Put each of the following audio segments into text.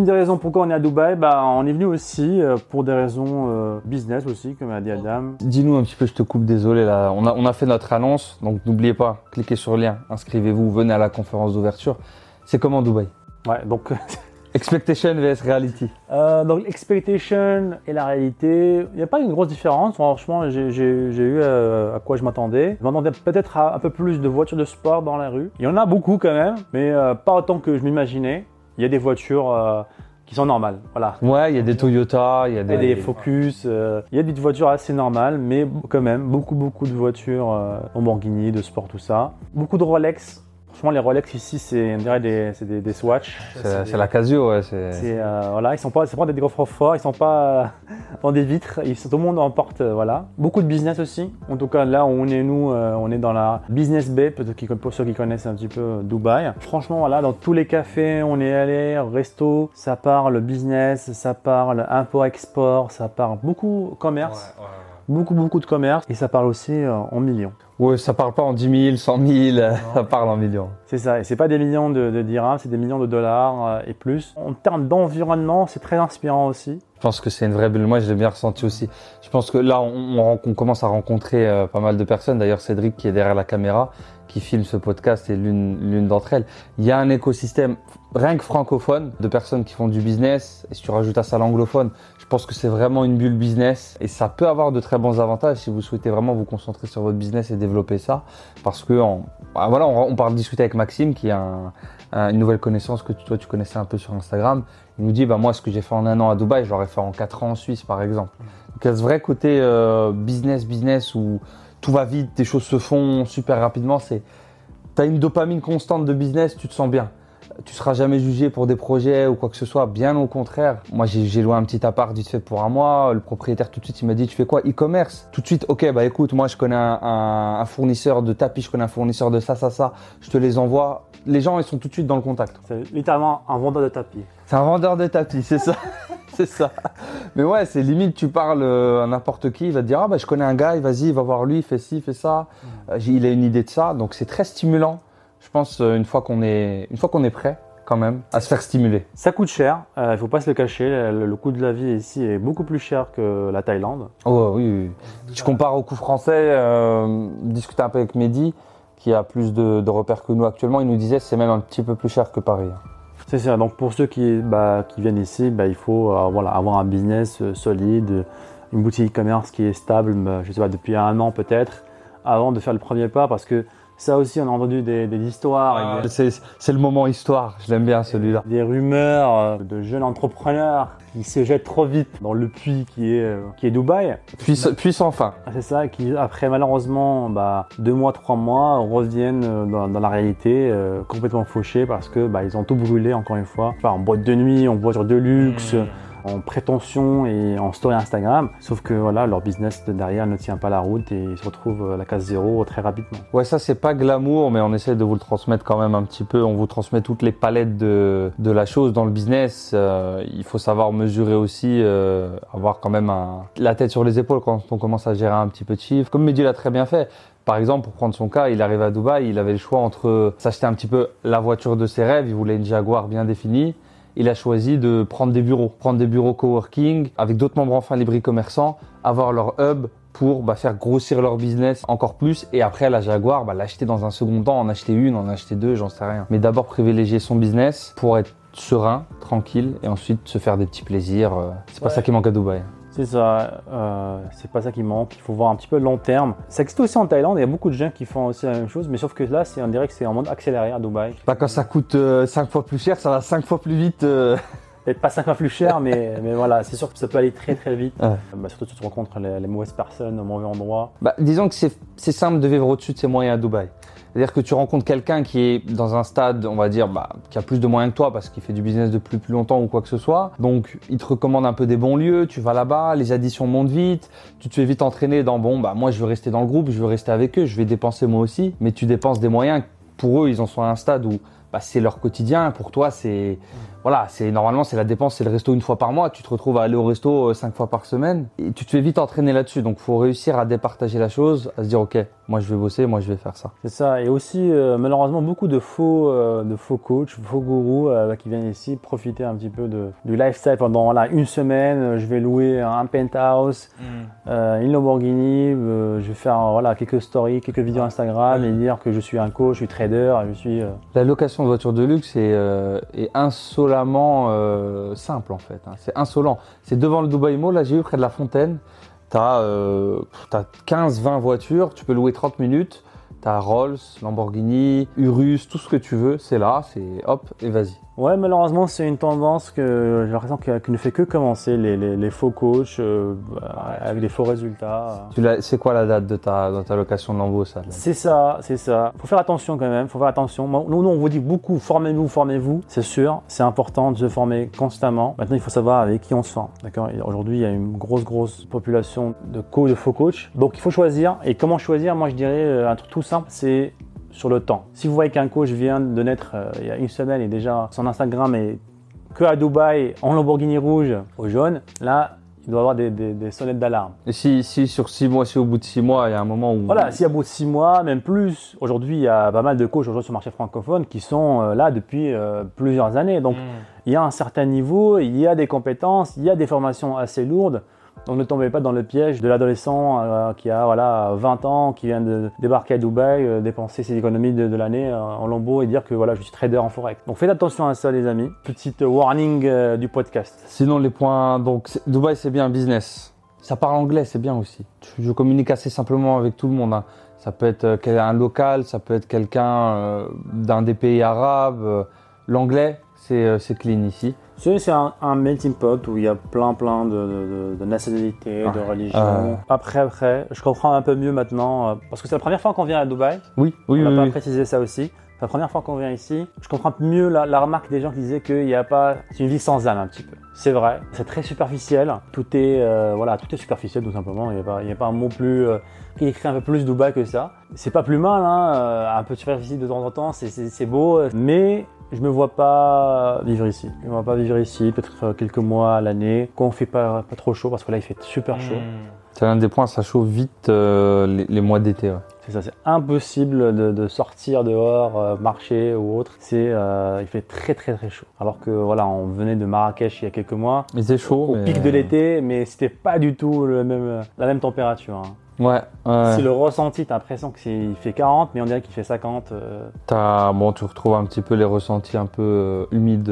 Une des raisons pourquoi on est à Dubaï, bah, on est venu aussi euh, pour des raisons euh, business aussi, comme a dit Adam. Dis-nous un petit peu, je te coupe, désolé là. On a, on a fait notre annonce, donc n'oubliez pas, cliquez sur le lien, inscrivez-vous, venez à la conférence d'ouverture. C'est comment Dubaï? Ouais, donc, Expectation vs reality. euh, donc l'expectation et la réalité, il n'y a pas une grosse différence. Franchement, j'ai eu à quoi je m'attendais. Je m'attendais peut-être à un peu plus de voitures de sport dans la rue. Il y en a beaucoup quand même, mais euh, pas autant que je m'imaginais. Il y a des voitures euh, qui sont normales, voilà. Ouais, il y a des Toyota, il y a des... des Focus, euh, il y a des voitures assez normales, mais quand même beaucoup beaucoup de voitures euh, Lamborghini, de sport, tout ça. Beaucoup de Rolex. Franchement, les Rolex ici, c'est on dirait des, c'est des, des Swatch. C'est c'est la Casio, ouais. c'est- C'est euh, voilà, ils sont pas, c'est pas des coffres forts, ils sont pas euh, dans des vitres, ils sont, tout le monde en porte, euh, voilà. Beaucoup de business aussi. En tout cas, là où on est nous, euh, on est dans la business bay, pour ceux qui connaissent un petit peu Dubaï. Franchement, voilà, dans tous les cafés, on est allé, resto, ça parle business, ça parle import-export, ça parle beaucoup commerce, beaucoup beaucoup de commerce, et ça parle aussi euh, en millions. Ouais, ça parle pas en 10 000, 100 000, ça parle en millions. C'est ça, et c'est pas des millions de, de dirhams, c'est des millions de dollars euh, et plus. En termes d'environnement, c'est très inspirant aussi. Je pense que c'est une vraie bulle. Moi, je l'ai bien ressenti aussi. Je pense que là, on, on ren- on commence à rencontrer euh, pas mal de personnes. D'ailleurs, Cédric, qui est derrière la caméra, qui filme ce podcast, est l'une d'entre elles. Il y a un écosystème, rien que francophone, de personnes qui font du business. Et si tu rajoutes à ça l'anglophone, pense que c'est vraiment une bulle business. Et ça peut avoir de très bons avantages si vous souhaitez vraiment vous concentrer sur votre business et développer ça. Parce que, bah, voilà, on, on parle de discuter avec Maxime, qui est un- un- une nouvelle connaissance que toi, tu connaissais un peu sur Instagram. Il nous dit, bah, moi, ce que j'ai fait en un an à Dubaï, je l'aurais fait en quatre ans en Suisse, par exemple. Donc, ce vrai côté euh, business, business où tout va vite, des choses se font super rapidement. C'est, t'as une dopamine constante de business, tu te sens bien. Tu seras jamais jugé pour des projets ou quoi que ce soit, bien au contraire. Moi, j'ai, loué un petit appart vite fait pour un mois. Le propriétaire, tout de suite, il m'a dit, tu fais quoi? E-commerce Tout de suite, ok, bah écoute, moi, je connais un, un- un fournisseur de tapis, je connais un fournisseur de ça, ça, ça. Je te les envoie. Les gens, ils sont tout de suite dans le contact. C'est littéralement un vendeur de tapis. C'est un vendeur de tapis, c'est ça. c'est ça. Mais ouais, c'est limite, tu parles euh, à n'importe qui, il va te dire, ah bah je connais un gars, vas-y, va voir lui, fais ci, fais ça. Euh, j'ai- il a une idée de ça, donc c'est très stimulant. Je pense euh, une fois qu'on est, une fois qu'on est prêt, quand même, à se faire stimuler. Ça coûte cher, il faut pas se le cacher. Le, le coût de la vie ici est beaucoup plus cher que la Thaïlande. Oh oui, oui. Tu compares au coût français, euh, discuter un peu avec Mehdi, qui a plus de, de repères que nous actuellement, il nous disait c'est même un petit peu plus cher que Paris. C'est ça. Donc pour ceux qui, bah, qui viennent ici, bah, il faut euh, voilà, avoir un business euh, solide, une boutique e-commerce qui est stable, bah, je sais pas, depuis un an peut-être, avant de faire le premier pas, parce que ça aussi, on a entendu des, des histoires, des, C'est c'est le moment histoire, je l'aime bien celui-là. des rumeurs euh, de jeunes entrepreneurs qui se jettent trop vite dans le puits qui est, euh, qui est Dubaï. Puis, puis sans fin. Ah, C'est ça, qui après malheureusement bah, deux mois, trois mois reviennent euh, dans, dans la réalité euh, complètement fauchés parce que bah, ils ont tout brûlé encore une fois. Enfin, en boîte de nuit, en voiture de luxe, en prétention et en story Instagram. Sauf que voilà, leur business de derrière ne tient pas la route et ils se retrouvent à la case zéro très rapidement. Ouais, ça c'est pas glamour, mais on essaie de vous le transmettre quand même un petit peu. On vous transmet toutes les palettes de, la chose dans le business. Euh, il faut savoir mesurer aussi, euh, avoir quand même la tête sur les épaules quand on commence à gérer un petit peu de chiffres. Comme Mehdi l'a très bien fait. Par exemple, pour prendre son cas, il arrive à Dubaï, il avait le choix entre s'acheter un petit peu la voiture de ses rêves, il voulait une Jaguar bien définie. Il a choisi de prendre des bureaux, prendre des bureaux coworking avec d'autres membres enfin libres commerçants, avoir leur hub pour bah, faire grossir leur business encore plus et après la Jaguar bah, l'acheter dans un second temps, en acheter une, en acheter deux, j'en sais rien. Mais d'abord privilégier son business pour être serein, tranquille et ensuite se faire des petits plaisirs. euh, C'est pas ça qui manque à Dubaï. C'est ça, euh, c'est pas ça qui manque, il faut voir un petit peu le long terme. Ça existe aussi en Thaïlande, il y a beaucoup de gens qui font aussi la même chose, mais sauf que là, c'est on dirait que c'est en mode accéléré à Dubaï. Bah, quand ça coûte 5 fois plus cher, ça va 5 fois plus vite. euh. peut-être pas 5 fois plus cher, mais, mais voilà, c'est sûr que ça peut aller très très vite. Ouais. Bah, surtout si tu rencontres les, les mauvaises personnes au mauvais endroit. Bah, disons que c'est simple de vivre au-dessus de ses moyens à Dubaï. C'est-à-dire que tu rencontres quelqu'un qui est dans un stade, on va dire, bah, qui a plus de moyens que toi parce qu'il fait du business depuis plus longtemps ou quoi que ce soit. Donc, il te recommande un peu des bons lieux, tu vas là-bas, les additions montent vite, tu te fais vite entraîner dans, bon, bah, moi, je veux rester dans le groupe, je veux rester avec eux, je vais dépenser moi aussi. Mais tu dépenses des moyens, pour eux, ils en sont à un stade où bah, c'est leur quotidien. Pour toi, c'est, voilà, c'est normalement, c'est la dépense, c'est le resto une fois par mois. Tu te retrouves à aller au resto euh, cinq fois par semaine et tu te fais vite entraîner là-dessus. Donc, faut réussir à départager la chose, à se dire, OK, moi, je vais bosser, moi, je vais faire ça. C'est ça. Et aussi, euh, malheureusement, beaucoup de faux, euh, de faux coachs, faux gourous euh, qui viennent ici profiter un petit peu de, du lifestyle pendant voilà, une semaine. Je vais louer un penthouse, euh, une Lamborghini. euh, je vais faire voilà, quelques stories, quelques vidéos Instagram et dire que je suis un coach, je suis trader, je suis. euh, La location de voiture de luxe est, euh, est insolemment euh, simple en fait. hein. C'est insolent. C'est devant le Dubai Mall, là j'ai eu près de la fontaine. T'as euh, as 15-20 voitures, tu peux louer 30 minutes. T'as Rolls, Lamborghini, Urus, tout ce que tu veux, c'est là, c'est hop et vas-y. Ouais, malheureusement, c'est une tendance que j'ai l'impression qu'elle ne fait que commencer, les, les, les faux coachs euh, avec des faux résultats. C'est quoi la date de ta, de ta location de ça C'est ça, c'est ça. Faut faire attention quand même, faut faire attention. Nous, nous, on vous dit beaucoup, formez-vous, formez-vous. C'est sûr, c'est important de se former constamment. Maintenant, il faut savoir avec qui on se forme. D'accord? Aujourd'hui, il y a une grosse, grosse population de co de faux coachs. Donc, il faut choisir. Et comment choisir? Moi, je dirais euh, un truc tout simple, c'est sur le temps. Si vous voyez qu'un coach vient de naître euh, il y a une semaine et déjà son Instagram est que à Dubaï en Lamborghini rouge au jaune, là, il doit avoir des, des- des sonnettes d'alarme. Et si, si sur 6 mois, si au bout de 6 mois, il y a un moment où. Voilà, s'il y a bout de six mois, même plus, aujourd'hui, il y a pas mal de coachs aujourd'hui sur le marché francophone qui sont euh, là depuis euh, plusieurs années. Donc, il y a un certain niveau, il y a des compétences, il y a des formations assez lourdes. Donc, ne tombez pas dans le piège de l'adolescent euh, qui a voilà, 20 ans, qui vient de débarquer à Dubaï, euh, dépenser ses économies de, l'année euh, en lambeaux et dire que voilà, je suis trader en forex. Donc, faites attention à ça, les amis. Petite warning du podcast. Sinon, les points. Donc, Dubaï, c'est bien business. Ça parle anglais, c'est bien aussi. Je communique assez simplement avec tout le monde. hein. Ça peut être un local, ça peut être quelqu'un d'un des pays arabes. L'anglais, c'est clean ici. C'est un, un melting pot où il y a plein plein de, de- de- de nationalités, de Ouais. religions. Après, après, je comprends un peu mieux maintenant, euh, parce que c'est la première fois qu'on vient à Dubaï. Oui, oui, on n'a oui. pas oui. précisé ça aussi. C'est la première fois qu'on vient ici. Je comprends mieux la, la remarque des gens qui disaient qu'il n'y a pas, c'est une vie sans âme un petit peu. C'est vrai, c'est très superficiel. Tout est, euh, voilà, tout est superficiel tout simplement. Il n'y a pas, il y a pas un mot plus euh, qui écrit un peu plus Dubaï que ça. C'est pas plus mal, hein, un peu de superficiel de temps en temps, c'est beau, mais je me vois pas vivre ici. Je me vois pas vivre ici, peut-être euh, quelques mois à l'année, quand on fait pas, pas trop chaud, parce que là il fait super chaud. C'est l'un des points, ça chauffe vite euh, les, les mois d'été. ouais. C'est ça, c'est impossible de, de sortir dehors, euh, marcher ou autre. C'est, euh, il fait très très très chaud. Alors que voilà, on venait de Marrakech il y a quelques mois, Mais c'est chaud. au mais- pic de l'été, mais c'était pas du tout le même, la même température. hein. Ouais, ouais. C'est le ressenti, t'as l'impression qu'il fait 40, mais on dirait qu'il fait 50. euh, T'as- bon, tu retrouves un petit peu les ressentis un peu euh, humides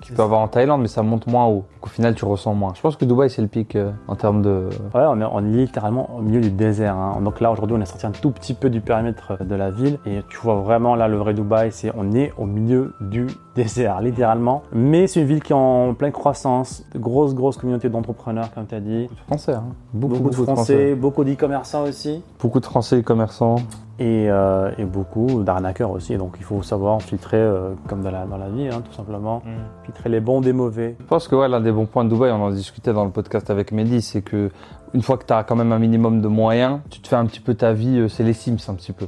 euh, qu'il peut avoir en Thaïlande, mais ça monte moins haut. Donc, au final, tu ressens moins. Je pense que Dubaï, c'est le pic euh, en termes de. Ouais, on est, on est littéralement au milieu du désert. hein. Donc là, aujourd'hui, on est sorti un tout petit peu du périmètre de la ville. Et tu vois vraiment là, le vrai Dubaï, c'est on est au milieu du désert, littéralement. Mais c'est une ville qui est en pleine croissance. De grosses, grosses communautés d'entrepreneurs, comme tu as dit. Français, hein. beaucoup, Beaucoup, de Français, beaucoup d'e-commerçants aussi. Beaucoup de Français commerçants. Et, euh, et beaucoup d'arnaqueurs aussi. Donc il faut savoir filtrer, euh, comme dans la, dans la vie, hein, tout simplement. Filtrer les bons des mauvais. Je pense que ouais, l'un des bons points de Dubaï, on en discutait dans le podcast avec Mehdi, c'est que une fois que tu as quand même un minimum de moyens, tu te fais un petit peu ta vie, euh, c'est les Sims un petit peu.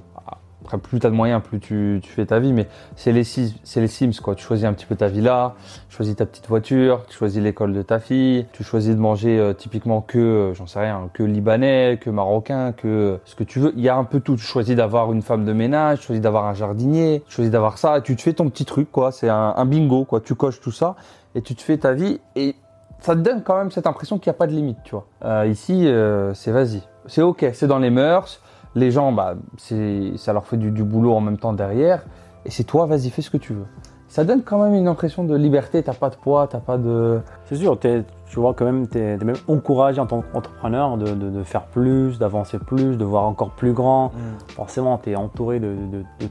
Après, plus tu as de moyens, plus tu, fais ta vie, mais c'est les, Sims- c'est les Sims quoi. Tu choisis un petit peu ta villa, tu choisis ta petite voiture, tu choisis l'école de ta fille, tu choisis de manger euh, typiquement que, euh, j'en sais rien, que libanais, que marocain, que ce que tu veux. Il y a un peu tout. Tu choisis d'avoir une femme de ménage, tu choisis d'avoir un jardinier, tu choisis d'avoir ça, tu te fais ton petit truc quoi. C'est un, bingo quoi. Tu coches tout ça et tu te fais ta vie et ça te donne quand même cette impression qu'il n'y a pas de limite, tu. Euh, ici, c'est vas-y. C'est ok, c'est dans les mœurs. Les gens, bah, ça leur fait du, du boulot en même temps derrière. Et c'est toi, vas-y, fais ce que tu veux. ça donne quand même une impression de liberté. T'as pas de poids, t'as pas de. C'est sûr, tu vois quand même, tu es, même encouragé en tant qu'entrepreneur de, de- de faire plus, d'avancer plus, de voir encore plus grand. Forcément, tu es entouré de,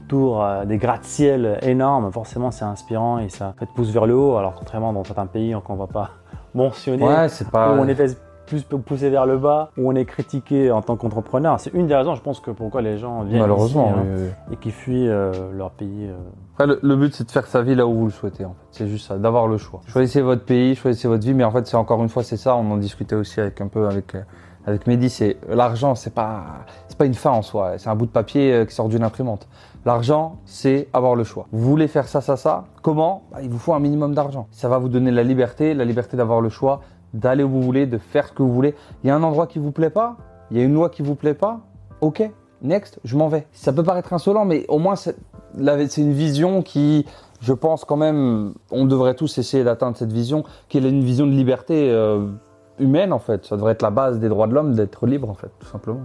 tours, euh, des gratte-ciel énormes. Forcément, c'est inspirant et ça te pousse vers le haut. Alors, contrairement dans certains pays qu'on ne va pas mentionner, Ouais, pas. où on est fait plus poussé vers le bas, où on est critiqué en tant qu'entrepreneur. C'est une des raisons, je pense, que pourquoi les gens viennent Malheureusement. ici, hein, oui, et qui fuient euh, leur pays. euh. Après, le, le but, c'est de faire sa vie là où vous le souhaitez. En fait. C'est juste ça, d'avoir le choix. Choisissez votre pays, choisissez votre vie, mais en fait, c'est encore une fois, c'est ça. On en discutait aussi avec un peu avec euh, avec Mehdi. C'est l'argent, c'est pas c'est pas une fin en soi. C'est un bout de papier qui sort d'une imprimante. L'argent, c'est avoir le choix. Vous voulez faire ça, ça, ça? Comment? Bah, Il vous faut un minimum d'argent. Ça va vous donner la liberté, la liberté d'avoir le choix, d'aller où vous voulez, de faire ce que vous voulez. Il y a un endroit qui vous plaît pas, il y a une loi qui vous plaît pas. Ok, next, je m'en vais. Ça peut paraître insolent, mais au moins c'est une vision qui, je pense quand même, on devrait tous essayer d'atteindre cette vision, qui est une vision de liberté euh, humaine en fait. Ça devrait être la base des droits de l'homme, d'être libre en fait, tout simplement.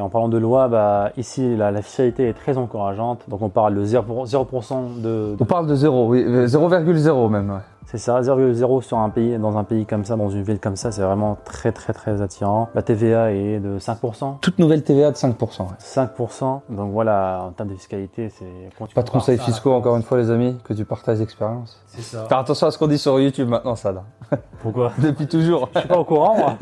En parlant de loi, bah, ici, la, la fiscalité est très encourageante. Donc, on parle de 0%, 0% de, On parle de zéro, oui, euh, 0,0 même. ouais. C'est ça, 0,0 sur un pays, dans un pays comme ça, dans une ville comme ça, c'est vraiment très très très attirant. La TVA est de 5%. Toute nouvelle TVA de 5%. ouais. 5%. Donc voilà, en termes de fiscalité, c'est. Pas de conseils ça- fiscaux encore une fois les amis, que tu partages l'expérience. C'est ça. Faire attention à ce qu'on dit sur YouTube maintenant ça là. Pourquoi? Depuis toujours. Je suis pas au courant, moi.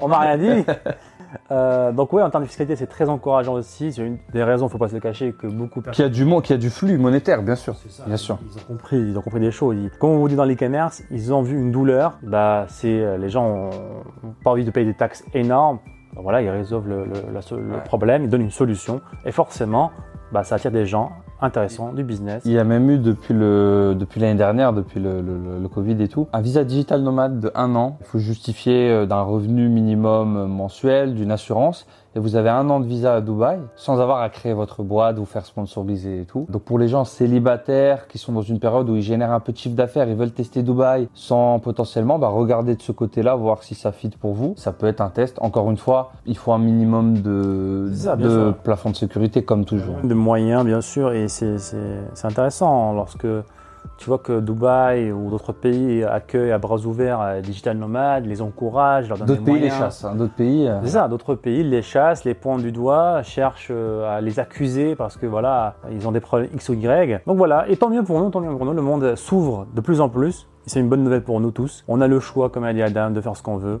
On m'a rien dit. Euh, donc oui, en termes de fiscalité, c'est très encourageant aussi. C'est une des raisons, faut pas se le cacher, que beaucoup de Qui a du monde, qui a du flux monétaire, bien sûr. C'est ça. Bien sûr. Ils ont compris, ils ont compris des choses. Ils- Comme on vous dit dans l'e-commerce, ils ont vu une douleur. Bah, c'est euh, les gens ont ont pas envie de payer des taxes énormes. Bah, voilà, ils résolvent le, le- la so- le Ouais. problème, ils donnent une solution. Et forcément, bah, ça attire des gens intéressants, du business. Il y a même eu depuis le depuis l'année dernière, depuis le, le- le- le Covid et tout, un visa digital nomade de un an. Il faut justifier euh, d'un revenu minimum euh, mensuel, d'une assurance. Et vous avez un an de visa à Dubaï sans avoir à créer votre boîte, vous faire sponsoriser et tout. Donc pour les gens célibataires qui sont dans une période où ils génèrent un peu de chiffre d'affaires, ils veulent tester Dubaï sans potentiellement, bah regardez de ce côté-là, voir si ça fit pour vous. Ça peut être un test. Encore une fois, il faut un minimum de, ça, de plafond de sécurité comme toujours. de moyens, bien sûr, et c'est- intéressant lorsque tu vois que Dubaï ou d'autres pays accueillent à bras ouverts Digital Nomades, les encouragent, leur donnent D'autres des pays les chassent, hein. d'autres pays. euh, C'est ça, d'autres pays les chassent, les pointent du doigt, cherchent euh, à les accuser parce que voilà, ils ont des problèmes X ou Y. Donc voilà, et tant mieux pour nous, tant mieux pour nous, le monde s'ouvre de plus en plus. C'est une bonne nouvelle pour nous tous. On a le choix, comme a dit Adam, de faire ce qu'on veut.